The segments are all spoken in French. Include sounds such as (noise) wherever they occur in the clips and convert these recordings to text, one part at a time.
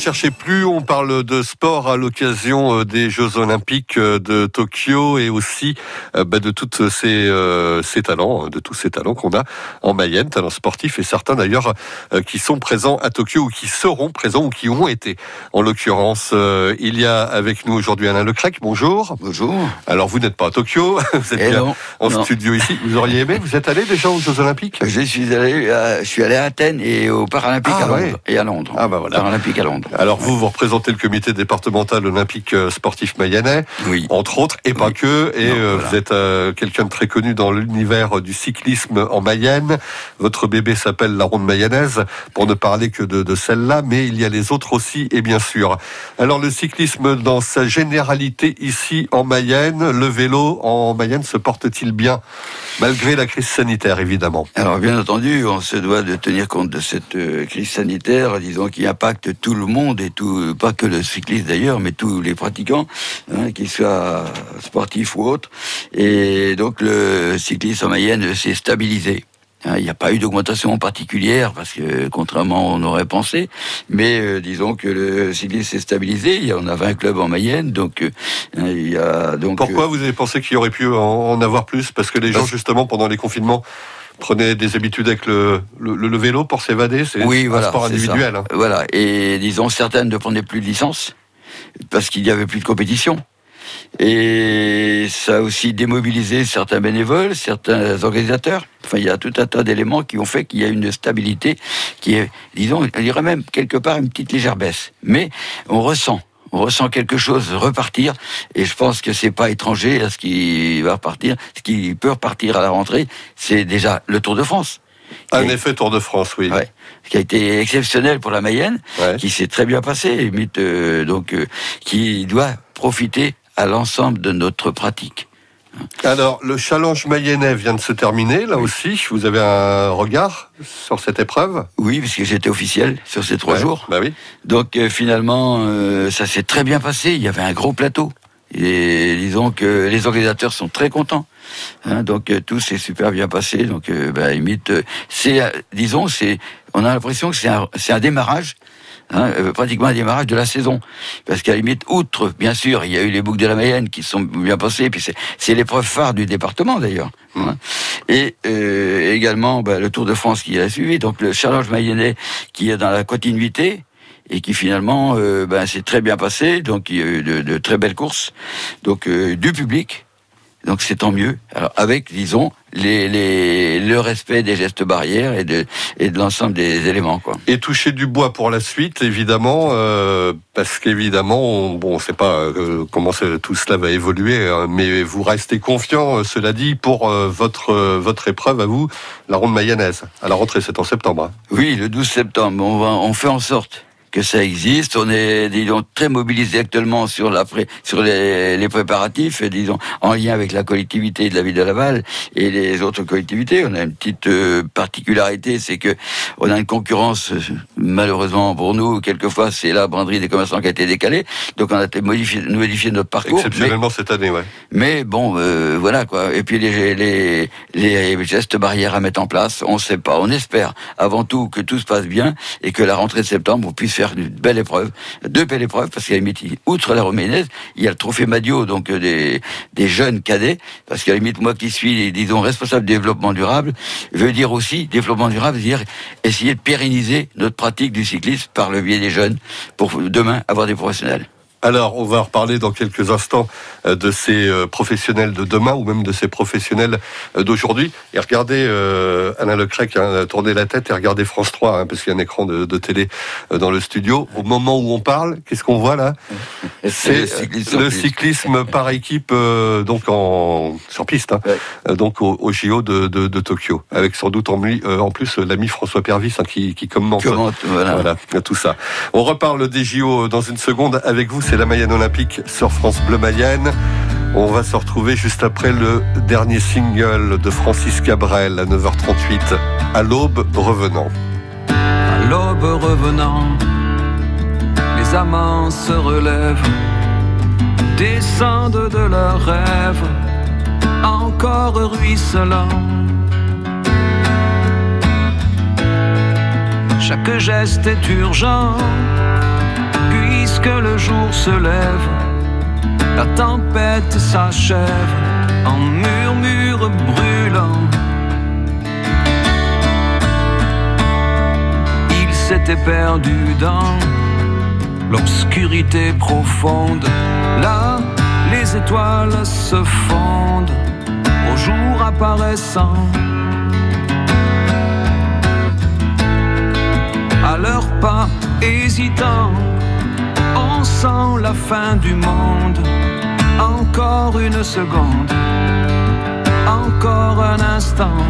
cherchez plus, on parle de sport à l'occasion euh, des Jeux Olympiques euh, de Tokyo et aussi euh, bah, de tous ces, ces, talents, de tous ces talents qu'on a en Mayenne, talents sportifs et certains d'ailleurs qui sont présents à Tokyo ou qui seront présents ou qui ont été. En l'occurrence, il y a avec nous aujourd'hui Alain Lecrec. Bonjour. Bonjour. Alors vous n'êtes pas à Tokyo, (laughs) vous êtes eh bien en studio ici. Vous auriez aimé Vous êtes allé déjà aux Jeux Olympiques? Je suis allé, je suis allé à Athènes et aux Paralympiques ah, à Londres. Et à Londres. Ah bah voilà. Paralympiques à Londres. Alors vous, vous représentez le comité départemental olympique euh, sportif mayennais, oui. entre autres, et pas que. Et euh, vous êtes euh, quelqu'un de très connu dans l'univers du cyclisme en Mayenne. Votre bébé s'appelle la Ronde Mayonnaise, pour ne parler que de, de celle-là, mais il y a les autres aussi, et bien sûr. Alors le cyclisme dans sa généralité ici en Mayenne, le vélo en Mayenne se porte-t-il bien, malgré la crise sanitaire évidemment Alors bien entendu, on se doit de tenir compte de cette crise sanitaire, disons, qui impacte tout le monde et tout, pas que le cycliste d'ailleurs, mais tous les pratiquants, hein, qu'ils soient sportifs ou autres. Et donc le cyclisme en Mayenne s'est stabilisé. Hein, il n'y a pas eu d'augmentation particulière parce que contrairement on aurait pensé, mais euh, disons que le cyclisme s'est stabilisé. Il y en a 20 clubs en Mayenne, donc euh, hein, il y a donc. Pourquoi euh, vous avez pensé qu'il y aurait pu en avoir plus? Parce que les gens justement pendant les confinements prenez des habitudes avec le, le, vélo pour s'évader C'est oui, un sport individuel. Hein. Voilà, et disons, certaines ne prenaient plus de licence parce qu'il n'y avait plus de compétition. Et ça a aussi démobilisé certains bénévoles, certains organisateurs. Enfin, il y a tout un tas d'éléments qui ont fait qu'il y a une stabilité qui est, disons, on dirait même quelque part une petite légère baisse. Mais on ressent on ressent quelque chose repartir, et je pense que c'est pas étranger à ce qui va repartir. Ce qui peut repartir à la rentrée, c'est déjà le Tour de France. Un effet Tour de France, oui. Ouais, qui a été exceptionnel pour la Mayenne, qui s'est très bien passé, euh, donc euh, qui doit profiter à l'ensemble de notre pratique. Alors, le challenge mayennais vient de se terminer, là aussi. Vous avez un regard sur cette épreuve? Oui, parce que j'étais officiel sur ces trois jours. Bah oui. Donc, euh, finalement, euh, ça s'est très bien passé. Il y avait un gros plateau. Et disons que les organisateurs sont très contents. Hein, donc, euh, tout s'est super bien passé. Donc, bah, limite, c'est, disons, c'est, on a l'impression que c'est un, c'est un démarrage Hein, euh, pratiquement un démarrage de la saison. Parce qu'à la limite, outre, bien sûr, il y a eu les boucles de la Mayenne qui sont bien passées, puis c'est l'épreuve phare du département d'ailleurs. Hein. Et euh, également bah, le Tour de France qui a suivi, donc le challenge mayennais qui est dans la continuité, et qui finalement euh, ben, s'est très bien passé. Donc il y a eu de, de très belles courses, donc euh, du public, donc c'est tant mieux. Alors avec, disons, les, les, le respect des gestes barrières et de, et de l'ensemble des éléments. Quoi. Et toucher du bois pour la suite, évidemment, euh, parce qu'évidemment, on, bon, on ne sait pas euh, comment tout cela va évoluer, hein, mais vous restez confiant, euh, cela dit, pour euh, votre, votre épreuve à vous, la ronde mayonnaise. À la rentrée, c'est en septembre. Hein. Oui, le 12 septembre. On, va, on fait en sorte que ça existe. On est, disons, très mobilisé actuellement sur la sur les, les, préparatifs, disons, en lien avec la collectivité de la ville de Laval et les autres collectivités. On a une petite euh, particularité, c'est que on a une concurrence, euh, malheureusement pour nous, quelquefois, c'est la branderie des commerçants qui a été décalée. Donc on a modifié, modifié notre parcours. Exceptionnellement cette année, ouais. Mais bon, euh, voilà quoi. Et puis les, les, les gestes barrières à mettre en place, on sait pas. On espère avant tout que tout se passe bien et que la rentrée de septembre, on puisse faire une belle épreuve, deux belles épreuves, parce qu'à la limite, outre la romainaise, il y a le trophée Madio, donc euh, des, jeunes cadets, parce qu'à la limite, moi qui suis, disons, responsable de développement durable, veut dire aussi, développement durable, veut dire essayer de pérenniser notre pratique du cyclisme par le biais des jeunes, pour demain avoir des professionnels. Alors, on va reparler dans quelques instants euh, de ces euh, professionnels de demain ou même de ces professionnels euh, d'aujourd'hui. Et regardez, Alain Lecrec a tourné la tête et regardez France 3, hein, parce qu'il y a un écran de, télé dans le studio. Au moment où on parle, qu'est-ce qu'on voit là (laughs) C'est le cyclisme par équipe, donc en sur piste, hein, donc au, au JO de, de, Tokyo, avec sans doute en, en plus l'ami François Pervis hein, qui, qui commente, voilà. tout ça. On reparle des JO dans une seconde avec vous c'est la Mayenne Olympique sur France Bleu Mayenne. On va se retrouver juste après le dernier single de Francis Cabrel à 9h38, à l'aube revenant. À l'aube revenant, les amants se relèvent, descendent de leurs rêves, encore ruisselant. Chaque geste est urgent puisque le jour se lève, la tempête s'achève en murmure brûlant. Il s'était perdu dans l'obscurité profonde. Là, les étoiles se fondent au jour apparaissant. À leurs pas hésitants, on sent la fin du monde. Encore une seconde, encore un instant.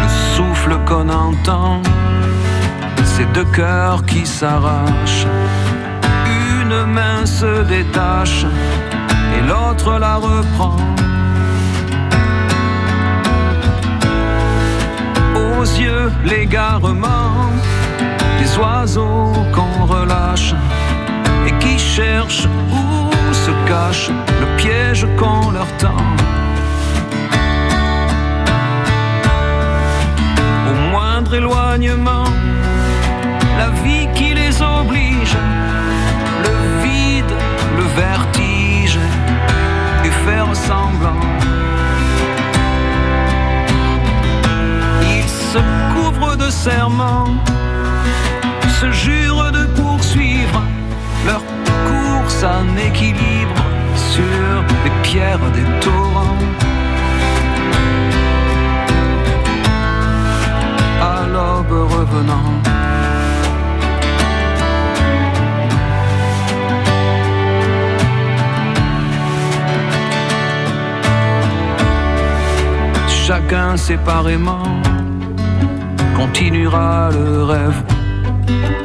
Le souffle qu'on entend, c'est deux cœurs qui s'arrachent. Une main se détache et l'autre la reprend. Aux yeux, l'égarement des oiseaux qu'on relâche et qui cherchent où se cache le piège qu'on leur tend. Au moindre éloignement, la vie qui les oblige, le vide, le vertige et faire semblant. Ils se couvrent de serments, se jurent de poursuivre leur course en équilibre sur les pierres des torrents. À l'aube revenant. Chacun séparément continuera le rêve,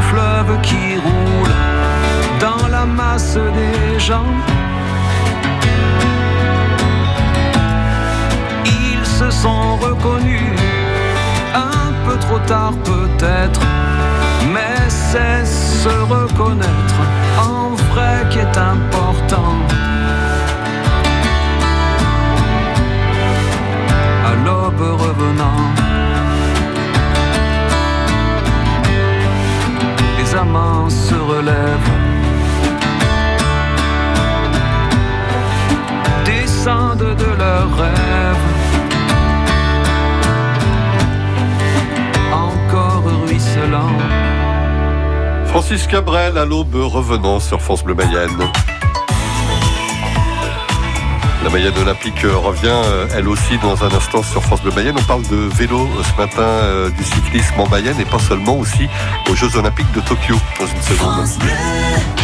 fleuve qui roule, dans la masse des gens. Ils se sont reconnus, un peu trop tard peut-être, mais c'est se relèvent. Descendent de leurs rêves. Encore ruisselant. Francis Cabrel à l'aube revenant sur France Bleu Mayenne. La Mayenne Olympique euh, revient, euh, elle aussi, dans un instant sur France Bleu Mayenne. On parle de vélo euh, ce matin, du cyclisme en Mayenne et pas seulement aussi aux Jeux Olympiques de Tokyo dans une seconde.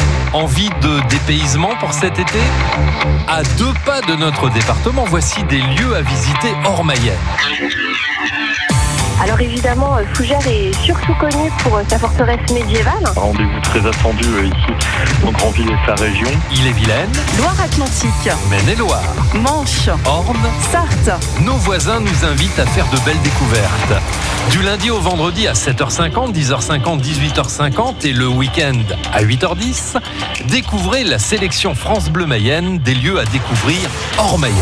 Envie de dépaysement pour cet été? À deux pas de notre département, voici des lieux à visiter hors Mayenne. Alors évidemment, euh, Fougères est surtout connu pour euh, sa forteresse médiévale. Rendez-vous très attendu euh, ici dans Grandville et sa région. Ille-et-Vilaine, Loire-Atlantique, Maine-et-Loire, Manche, Orne, Sarthe. nos voisins nous invitent à faire de belles découvertes. Du lundi au vendredi à 7h50, 10h50, 18h50 et le week-end à 8h10, découvrez la sélection France Bleu Mayenne des lieux à découvrir hors Mayenne.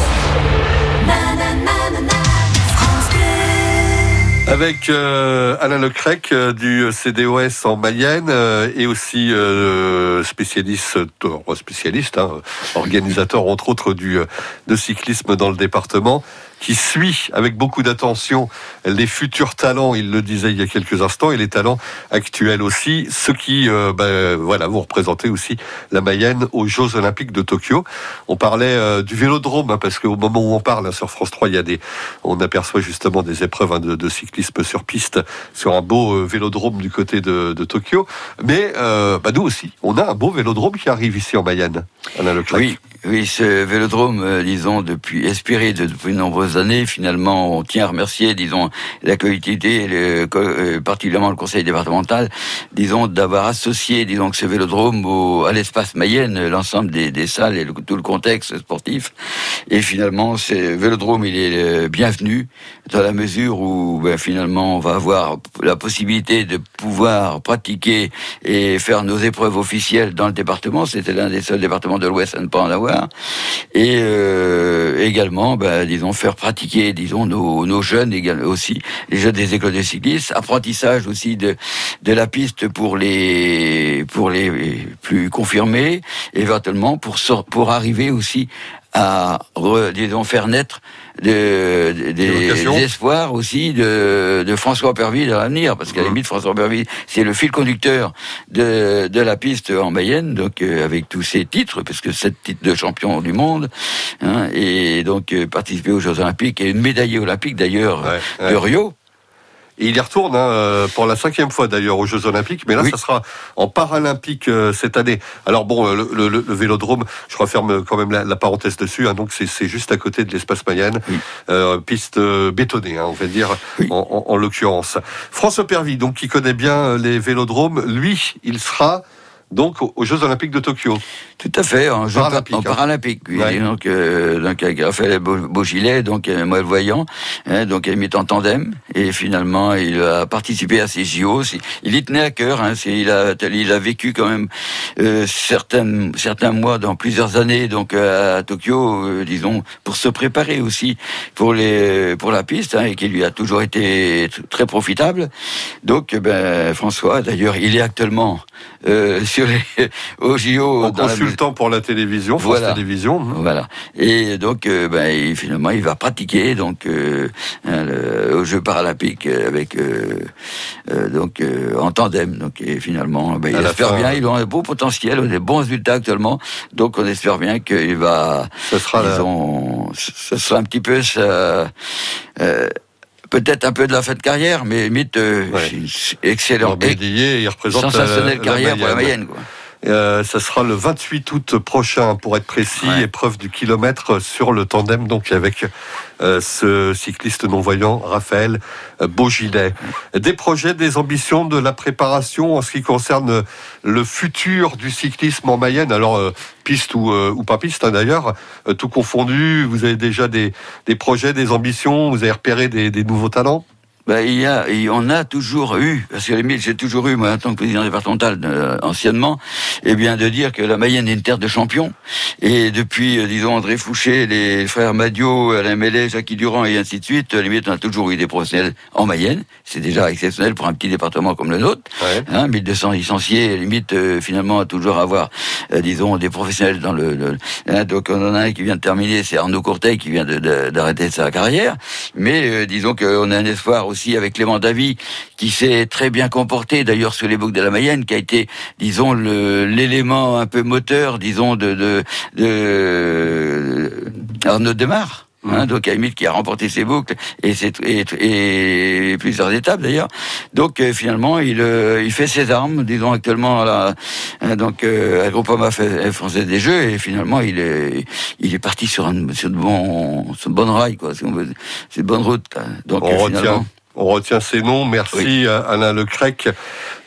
Avec euh, Alain Lecrec euh, du CDOS en Mayenne euh, et aussi spécialiste, spécialiste hein, organisateur entre autres du de cyclisme dans le département qui suit avec beaucoup d'attention les futurs talents, il le disait il y a quelques instants, et les talents actuels aussi, ceux qui ben, voilà, vont représenter aussi la Mayenne aux Jeux Olympiques de Tokyo. On parlait du vélodrome, hein, parce qu'au moment où on parle hein, sur France 3, il y a des, on aperçoit justement des épreuves hein, de cyclisme sur piste, sur un beau euh, vélodrome du côté de, Tokyo. Mais euh, bah, nous aussi, on a un beau vélodrome qui arrive ici en Mayenne. Alain Leclerc. Oui, oui, ce vélodrome, euh, disons, depuis de- depuis de nombreuses années, finalement, on tient à remercier, disons, la collectivité, le, euh, particulièrement le conseil départemental, disons, d'avoir associé, disons, ce vélodrome au, à l'espace Mayenne, l'ensemble des, des salles et tout le contexte sportif. Et finalement, ce vélodrome, il est euh, bienvenu dans la mesure où, ben, finalement, on va avoir la possibilité de pouvoir pratiquer et faire nos épreuves officielles dans le département. C'était l'un des seuls départements de l'Ouest à ne pas en avoir. Et euh, également, ben, disons, faire pratiquer, disons, nos, nos jeunes aussi, les jeunes des écoles de cyclisme, apprentissage aussi de, de la piste pour les, pour les plus confirmés, éventuellement pour, pour arriver aussi à, disons, faire naître de, de- des, espoirs aussi de, de François Perville à l'avenir, parce qu'à la Mhm. limite, François Perville, c'est le fil conducteur de, de la piste en Mayenne, donc euh, avec tous ses titres, parce que sept titres de champion du monde, hein, et donc euh, participer aux Jeux Olympiques, et une médaillée olympique d'ailleurs Ouais, de ouais. Rio. Et il y retourne hein, euh, pour la cinquième fois d'ailleurs aux Jeux Olympiques, mais là Oui. ça sera en paralympique euh, cette année. Alors bon, euh, le, le- le Vélodrome, je referme quand même la, la parenthèse dessus. hein, donc c'est- c'est juste à côté de l'espace Mayenne, Oui. euh, piste euh, bétonnée, hein, on va dire Oui. en, en- en l'occurrence. François Pervy, donc qui connaît bien les Vélodromes, lui, il sera donc aux- Jeux Olympiques de Tokyo. Tout à fait, en, jeu Paralympique, en hein. paralympique. oui. Ouais. Donc, euh, donc avec Raphaël Beau- Beaugilet, donc euh, moi le voyant, hein, donc il est en tandem et finalement il a participé à ces JO. Il y tenait à cœur. Hein, il a il a vécu quand même euh, certains certains mois dans plusieurs années donc euh, à Tokyo, euh, disons pour se préparer aussi pour les pour la piste hein, et qui lui a toujours été très profitable. Donc euh, ben François, d'ailleurs, il est actuellement euh, sur les (laughs) au JO En la- consultant pour la télévision, France Voilà. Télévisions. hein. voilà. Et donc, euh, ben, il- finalement, il va pratiquer donc euh, hein, le- aux Jeux paralympiques avec euh, euh, donc euh, en tandem. Donc, et finalement, ben, il espère fin, bien. Ils ont un beau potentiel, des bons résultats actuellement. Donc, on espère bien qu'il va. Ce sera la- disons, ce sera un petit peu ça. Euh, Peut-être un peu de la fin de carrière, mais limite, euh, Ouais. excellent. Et Mobilier, il représente la- sensationnelle la carrière pour la. Mayenne. Quoi. Euh, ça sera le 28 août prochain, pour être précis, Ouais. épreuve du kilomètre sur le tandem, donc avec euh, ce cycliste non-voyant, Raphaël euh, Beaugilet. Des projets, des ambitions, de la préparation en ce qui concerne le futur du cyclisme en Mayenne, alors euh, piste ou, ou pas piste hein, d'ailleurs, tout confondu, vous avez déjà des, des projets, des ambitions, vous avez repéré des, des nouveaux talents? Ben, il y a, il- on a toujours eu, parce que limite, j'ai toujours eu, moi, en tant que président départemental, euh, anciennement, eh bien, de dire que la Mayenne est une terre de champions. Et depuis, euh, disons, André Fouché, les frères Madio, Alain Mellet, Jacques Durand et ainsi de suite, euh, limite, on a toujours eu des professionnels en Mayenne. C'est déjà exceptionnel pour un petit département comme le nôtre. Ouais. Hein, 1200 licenciés, limite, euh, finalement, à toujours avoir, euh, disons, des professionnels dans le... le- hein, donc, on en a un qui vient de terminer, c'est Arnaud Courteil qui vient de- de- d'arrêter sa carrière. Mais euh, disons qu'on a un espoir aussi avec Clément Davy, qui s'est très bien comporté, d'ailleurs, sur les boucles de la Mayenne, qui a été, disons, l'élément un peu moteur, disons, de, de, de Arnaud Demar. Hein, donc à la limite qui a remporté ses boucles et, ses- et, et plusieurs étapes d'ailleurs. Donc euh, finalement il, euh, il fait ses armes, disons actuellement là, hein, donc euh, à Groupama fait- français des Jeux et finalement il est il est parti sur un sur de bon sur de bonne rail quoi, si on veut, c'est de bonne route. hein. Donc On retient, finalement, on retient ces noms. Merci à Alain Lecrec.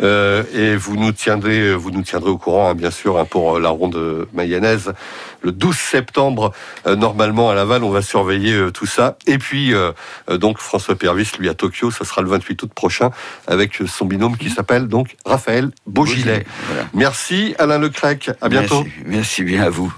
Euh, et vous nous tiendrez, vous nous tiendrez au courant, hein, bien sûr, hein, pour euh, la ronde mayonnaise. Le 12 septembre, euh, normalement, à Laval, on va surveiller euh, tout ça. Et puis, euh, euh, donc, François Pervis, lui, à Tokyo, ça sera le 28 août prochain, avec euh, son binôme qui s'appelle donc Raphaël Beaugilet. Voilà. Merci, Alain Lecrec. À bientôt. Merci, merci bien à vous.